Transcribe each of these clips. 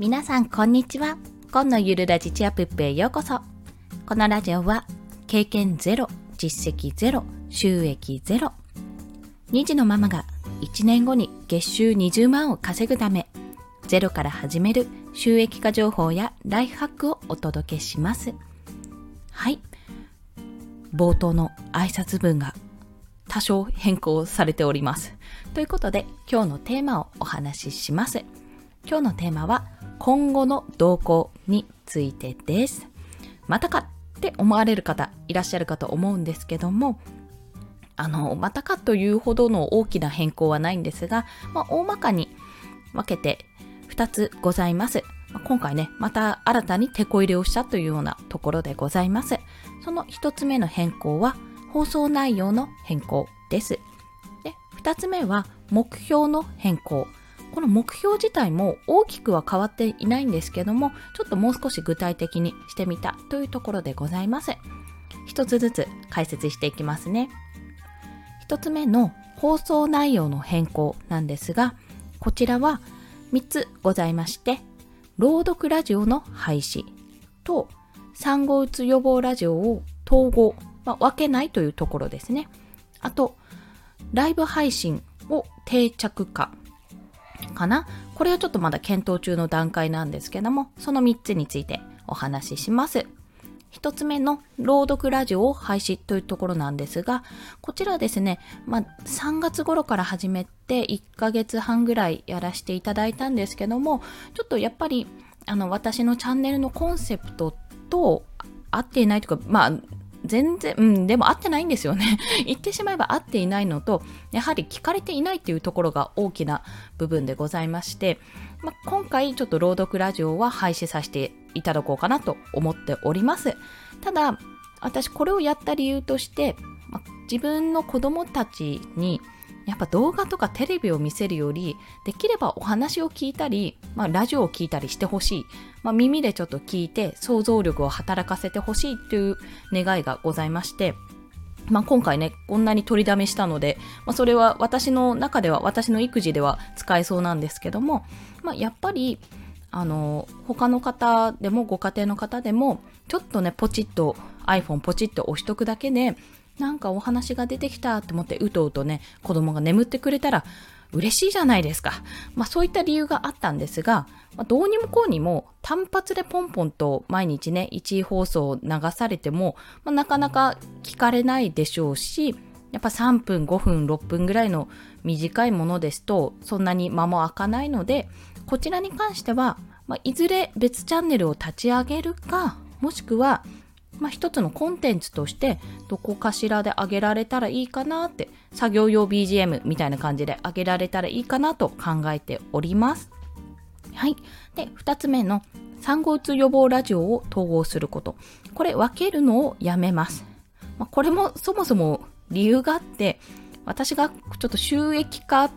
皆さんこんにちは。今のゆるラジチアプップへようこそ。このラジオは経験ゼロ、実績ゼロ、収益ゼロ。2児のママが1年後に月収20万を稼ぐため、ゼロから始める収益化情報やライフハックをお届けします。はい。冒頭の挨拶文が多少変更されております。ということで今日のテーマをお話しします。今日のテーマは今後の動向についてです。またかって思われる方いらっしゃるかと思うんですけども、あの、またかというほどの大きな変更はないんですが、まあ、大まかに分けて2つございます。今回ね、また新たに手こ入れをしたというようなところでございます。その1つ目の変更は、放送内容の変更です。で、2つ目は、目標の変更。この目標自体も大きくは変わっていないんですけども、ちょっともう少し具体的にしてみたというところでございます。一つずつ解説していきますね。一つ目の放送内容の変更なんですが、こちらは3つございまして、朗読ラジオの廃止と産後うつ予防ラジオを統合、まあ、分けないというところですね。あと、ライブ配信を定着化かなこれはちょっとまだ検討中の段階なんですけども、その3つについてお話しします。1つ目の朗読ラジオを廃止というところなんですが、こちらですね、まあ、3月頃から始めて1ヶ月半ぐらいやらせていただいたんですけども、ちょっとやっぱりあの私のチャンネルのコンセプトと合っていないというか、まあ、全然、うん、でも合ってないんですよね。言ってしまえば合っていないのと、やはり聞かれていないっていうところが大きな部分でございまして、ま、今回ちょっと朗読ラジオは廃止させていただこうかなと思っております。ただ、私これをやった理由として、ま、自分の子供たちにやっぱ動画とかテレビを見せるより、できればお話を聞いたり、まあ、ラジオを聞いたりしてほしい。まあ、耳でちょっと聞いて想像力を働かせてほしいという願いがございまして、まあ、今回ね、こんなに取りだめしたので、まあ、それは私の中では、私の育児では使えそうなんですけども、まあ、やっぱり、あの、他の方でも、ご家庭の方でも、ちょっとね、ポチッと iPhone ポチッと押しとくだけで、なんかお話が出てきたって思ってうとうとね子供が眠ってくれたら嬉しいじゃないですか。まあそういった理由があったんですが、まあ、どうにもこうにも単発でポンポンと毎日ね、1位放送を流されても、まあ、なかなか聞かれないでしょうし、やっぱ3分、5分、6分ぐらいの短いものですと、そんなに間も開かないので、こちらに関しては、まあ、いずれ別チャンネルを立ち上げるか、もしくはまあ、一つのコンテンツとしてどこかしらで上げられたらいいかなって作業用 BGM みたいな感じで上げられたらいいかなと考えております。はい。で、二つ目の産後うつ予防ラジオを統合すること。これ分けるのをやめます。まあ、これもそもそも理由があって、私がちょっと収益化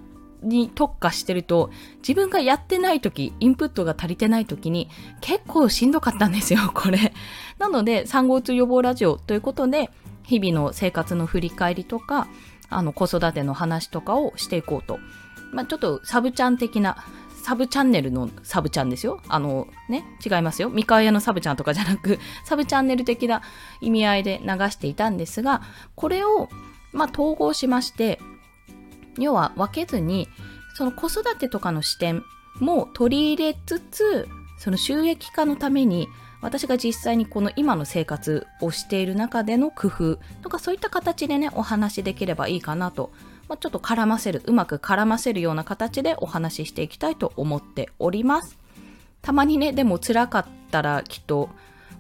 に特化してると、自分がやってない時、インプットが足りてない時に結構しんどかったんですよ、これ。なので、産後うつ予防ラジオということで、日々の生活の振り返りとか、あの、子育ての話とかをしていこうと。まあ、ちょっとサブチャン的な、サブチャンネルのサブチャンですよ。あの、ね、違いますよ。三河屋のサブチャンとかじゃなく、サブチャンネル的な意味合いで流していたんですが、これを、まあ、統合しまして、要は分けずに、その子育てとかの視点も取り入れつつ、その収益化のために、私が実際にこの今の生活をしている中での工夫とかそういった形でね、お話しできればいいかなと、まあ、ちょっと絡ませる、うまく絡ませるような形でお話ししていきたいと思っております。たまにね、でも辛かったらきっと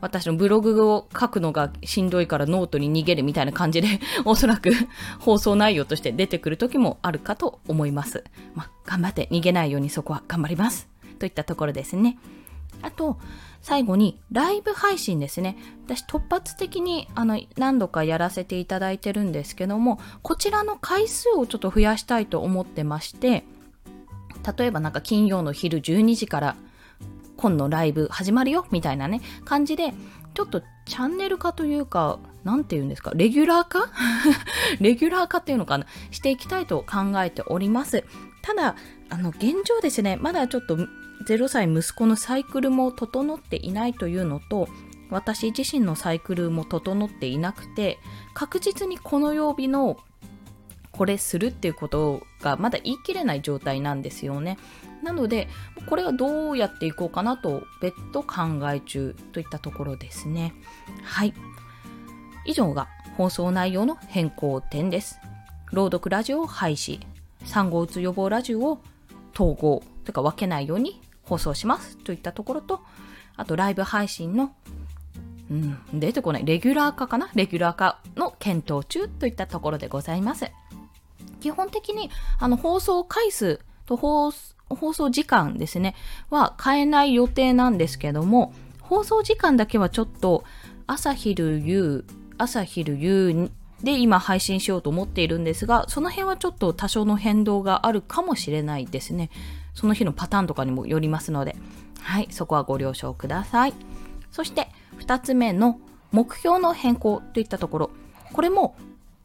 私のブログを書くのがしんどいからノートに逃げるみたいな感じで、おそらく 放送内容として出てくる時もあるかと思います。まあ、頑張って逃げないようにそこは頑張ります。といったところですね。あと、最後にライブ配信ですね。私突発的にあの何度かやらせていただいてるんですけども、こちらの回数をちょっと増やしたいと思ってまして、例えばなんか金曜の昼12時から今のライブ始まるよみたいなね、感じで、ちょっとチャンネル化というか、なんて言うんですか、レギュラー化？レギュラー化っていうのかな？していきたいと考えております。ただ、あの、現状ですね、まだちょっと0歳息子のサイクルも整っていないというのと、私自身のサイクルも整っていなくて、確実にこの曜日のこれするっていうことがまだ言い切れない状態なんですよね。なので、これはどうやっていこうかなと別途考え中といったところですね。はい。以上が放送内容の変更点です。朗読ラジオを廃止、産後うつ予防ラジオを統合というか分けないように放送しますといったところと、あとライブ配信の、うん、出てこない、レギュラー化かな？レギュラー化の検討中といったところでございます。基本的にあの放送回数と放放送時間ですね、は変えない予定なんですけども、放送時間だけはちょっと朝昼夕、朝昼夕で今配信しようと思っているんですが、その辺はちょっと多少の変動があるかもしれないですね。その日のパターンとかにもよりますので、はい、そこはご了承ください。そして、2つ目の目標の変更といったところ、これも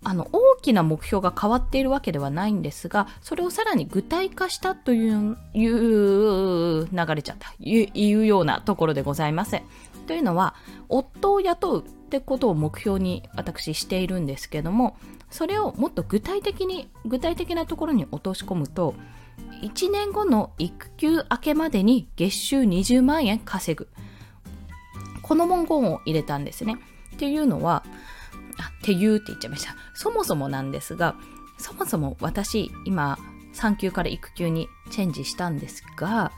あの大きな目標が変わっているわけではないんですがそれをさらに具体化したという流れちゃったいうようなところでございます。というのは夫を雇うってことを目標に私しているんですけどもそれをもっと具体的に具体的なところに落とし込むと1年後の育休明けまでに月収20万円稼ぐこの文言を入れたんですね。っていうのはあていうって言っちゃいました。そもそもなんですが、そもそも私、今、産休から育休にチェンジしたんですが、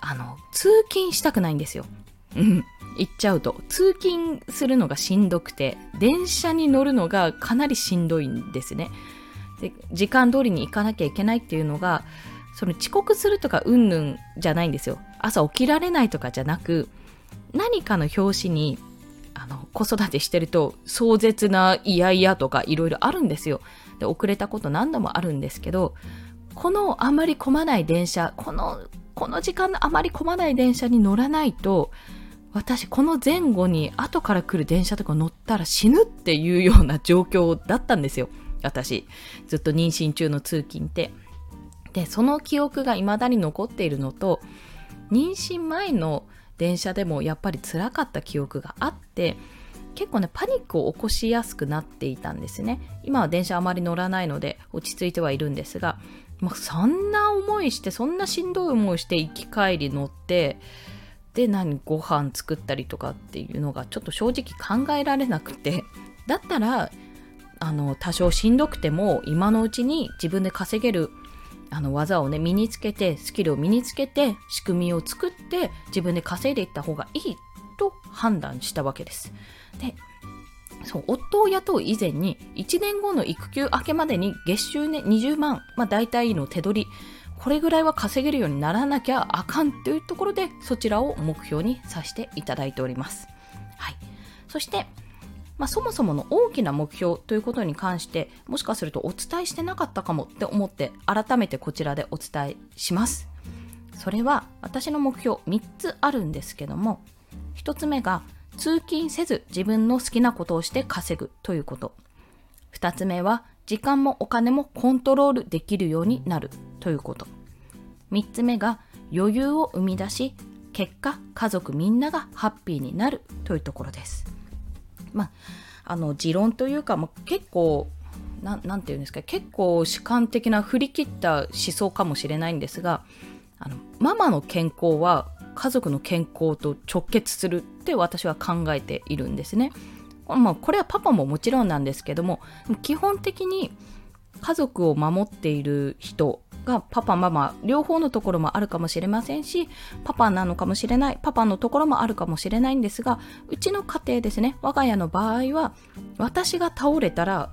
あの、通勤したくないんですよ。うん。行っちゃうと。通勤するのがしんどくて、電車に乗るのがかなりしんどいんですね。で、時間通りに行かなきゃいけないっていうのが、その遅刻するとかうんぬんじゃないんですよ。朝起きられないとかじゃなく、何かの表紙にあの子育てしてると壮絶な嫌々とかいろいろあるんですよ。で遅れたこと何度もあるんですけどこのあまり混まない電車このこの時間のあまり混まない電車に乗らないと私この前後に後から来る電車とか乗ったら死ぬっていうような状況だったんですよ。私ずっと妊娠中の通勤って。でその記憶が未だに残っているのと妊娠前の電車でもやっぱり辛かった記憶があって結構ねパニックを起こしやすくなっていたんですね。今は電車あまり乗らないので落ち着いてはいるんですが、まあ、そんな思いしてそんなしんどい思いして行き帰り乗ってで何ご飯作ったりとかっていうのがちょっと正直考えられなくて。だったらあの多少しんどくても今のうちに自分で稼げるあの技をね身につけてスキルを身につけて仕組みを作って自分で稼いでいった方がいいと判断したわけです。でそう夫を雇う以前に1年後の育休明けまでに月収ね20万、まあ、大体の手取りこれぐらいは稼げるようにならなきゃあかんというところでそちらを目標にさせていただいております。はい、そしてまあ、そもそもの大きな目標ということに関してもしかするとお伝えしてなかったかもって思って改めてこちらでお伝えします。それは私の目標3つあるんですけども1つ目が通勤せず自分の好きなことをして稼ぐということ。2つ目は時間もお金もコントロールできるようになるということ。3つ目が余裕を生み出し結果家族みんながハッピーになるというところです。まあ、あの持論というか、まあ、結構ななんていうんですか結構主観的な振り切った思想かもしれないんですがあのママの健康は家族の健康と直結するって私は考えているんですね。まあ、これはパパももちろんなんですけども基本的に家族を守っている人がパパママ両方のところもあるかもしれませんしパパなのかもしれないパパのところもあるかもしれないんですがうちの家庭ですね我が家の場合は私が倒れたら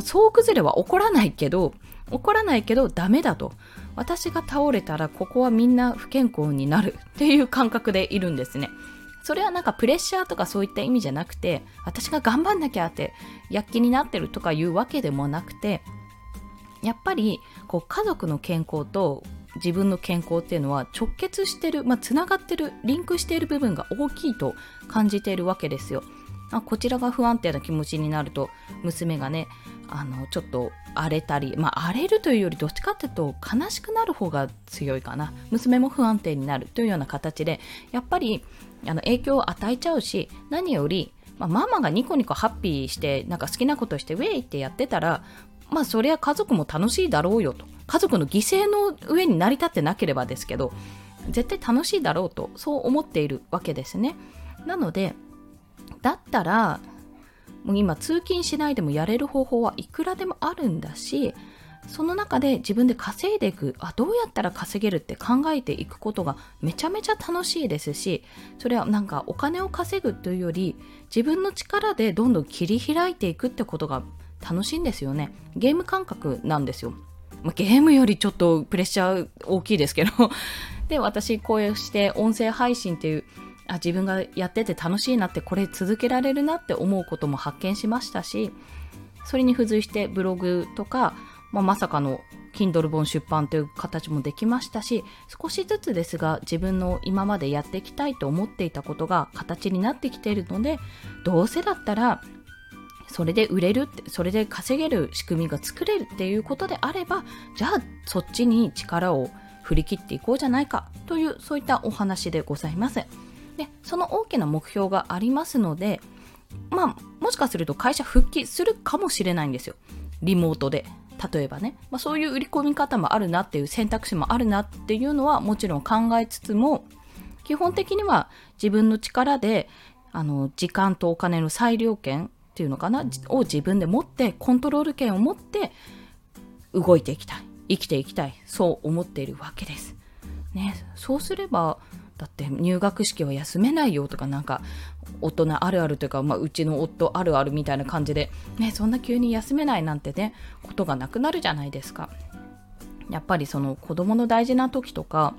総崩れは起こらないけど起こらないけどダメだと。私が倒れたらここはみんな不健康になるっていう感覚でいるんですね。それはなんかプレッシャーとかそういった意味じゃなくて私が頑張んなきゃって躍起になってるとかいうわけでもなくてやっぱりこう家族の健康と自分の健康っていうのは直結してる、まあ、つながってるリンクしている部分が大きいと感じているわけですよ。あこちらが不安定な気持ちになると娘がねあのちょっと荒れたりまあ荒れるというよりどっちかっていうと悲しくなる方が強いかな娘も不安定になるというような形でやっぱりあの影響を与えちゃうし何より、まあ、ママがニコニコハッピーしてなんか好きなことしてウェイってやってたらまあそりゃ家族も楽しいだろうよと。家族の犠牲の上に成り立ってなければですけど絶対楽しいだろうとそう思っているわけですね。なのでだったらもう今通勤しないでもやれる方法はいくらでもあるんだしその中で自分で稼いでいくあどうやったら稼げるって考えていくことがめちゃめちゃ楽しいですしそれはなんかお金を稼ぐというより自分の力でどんどん切り開いていくってことが楽しいんですよね。ゲーム感覚なんですよ、まあ、ゲームよりちょっとプレッシャー大きいですけど。で私こうして音声配信っていうあ自分がやってて楽しいなってこれ続けられるなって思うことも発見しましたしそれに付随してブログとか、まあ、まさかの Kindle 本出版という形もできましたし少しずつですが自分の今までやっていきたいと思っていたことが形になってきているのでどうせだったらそれで売れるってそれで稼げる仕組みが作れるっていうことであればじゃあそっちに力を振り切っていこうじゃないかというそういったお話でございます。でその大きな目標がありますのでまあもしかすると会社復帰するかもしれないんですよ。リモートで。例えばね、まあ、そういう売り込み方もあるなっていう選択肢もあるなっていうのはもちろん考えつつも基本的には自分の力であの時間とお金の裁量権っていうのかな？を自分で持ってコントロール権を持って動いていきたい生きていきたいそう思っているわけです。ね、そうすればだって入学式は休めないよとかなんか大人あるあるというか、まあ、うちの夫あるあるみたいな感じで、ね、そんな急に休めないなんてねことがなくなるじゃないですか。やっぱりその子供の大事な時とか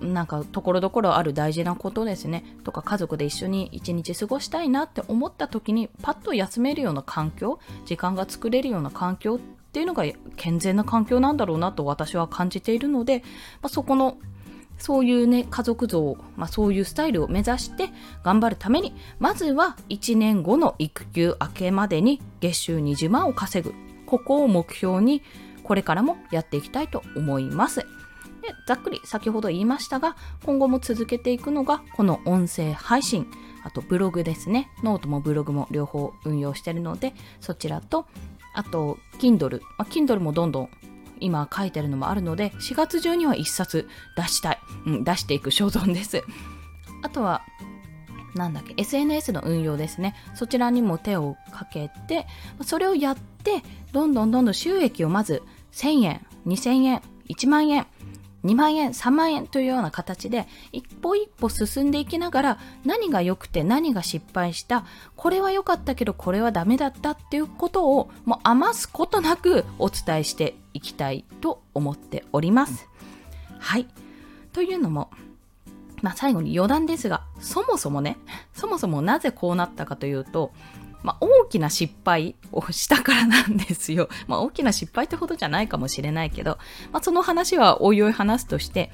なんかところどころある大事なことですねとか家族で一緒に一日過ごしたいなって思った時にパッと休めるような環境時間が作れるような環境っていうのが健全な環境なんだろうなと私は感じているので、まあ、そこのそういうね、家族像、まあ、そういうスタイルを目指して頑張るために、まずは1年後の育休明けまでに月収20万を稼ぐ。ここを目標に、これからもやっていきたいと思います。でざっくり先ほど言いましたが、今後も続けていくのが、この音声配信、あとブログですね。ノートもブログも両方運用してるので、そちらと、あと、Kindle。まあ、Kindle もどんどん今書いてるのもあるので、4月中には1冊出したい。うん、出していく所存です。あとは、なんだっけ、SNS の運用ですね。そちらにも手をかけて、それをやって、どんどんどんどん収益をまず1000円、2000円、1万円、2万円、3万円というような形で一歩一歩進んでいきながら何が良くて何が失敗した、これは良かったけどこれはダメだったっていうことをもう余すことなくお伝えしていきたいと思っております。はい。というのも、まあ最後に余談ですが、そもそもね、そもそもなぜこうなったかというと、まあ、大きな失敗をしたからなんですよ。まあ、大きな失敗ってほどじゃないかもしれないけど、まあ、その話はおいおい話すとして、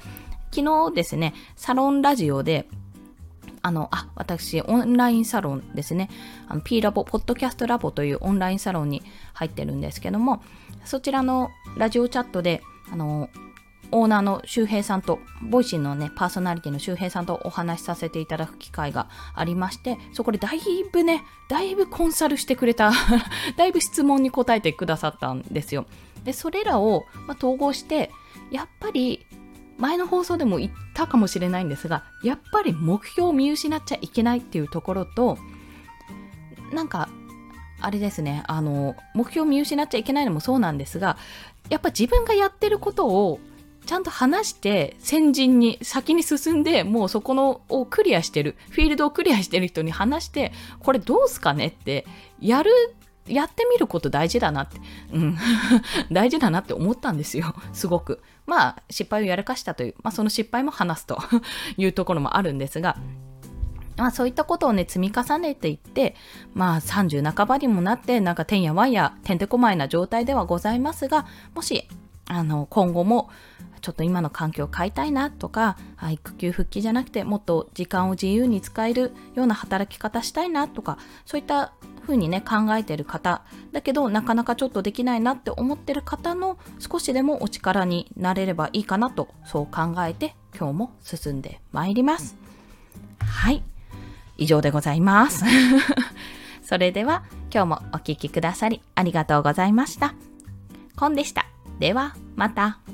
昨日ですね、サロンラジオで、あの、あ、私、オンラインサロンですね。あの、P ラボ、ポッドキャストラボというオンラインサロンに入ってるんですけども、そちらのラジオチャットで、あの、オーナーの周平さんと、 Voicy のね、パーソナリティの周平さんとお話しさせていただく機会がありまして、そこでだいぶね、だいぶコンサルしてくれた だいぶ質問に答えてくださったんですよ。で、それらを、ま統合して、やっぱり、前の放送でも言ったかもしれないんですが、やっぱり目標を見失っちゃいけないっていうところと、なんか、あれですね、あの、目標を見失っちゃいけないのもそうなんですが、やっぱ自分がやってることをちゃんと話して先人に先に進んでもうそこのをクリアしてるフィールドをクリアしてる人に話してこれどうすかねってやるやってみること大事だなって、うん、大事だなって思ったんですよ、すごく。まあ、失敗をやらかしたという、まあ、その失敗も話すというところもあるんですが、まあそういったことをね、積み重ねていって、まあ30半ばにもなって、なんかてんやわんや、てんてこまいな状態ではございますが、もしあの、今後もちょっと今の環境を変えたいなとか、育休復帰じゃなくてもっと時間を自由に使えるような働き方したいなとか、そういった風にね、考えてる方、だけどなかなかちょっとできないなって思ってる方の少しでもお力になれればいいかなと、そう考えて今日も進んでまいります。はい。以上でございます。それでは今日もお聴きくださりありがとうございました。コンでした。ではまた。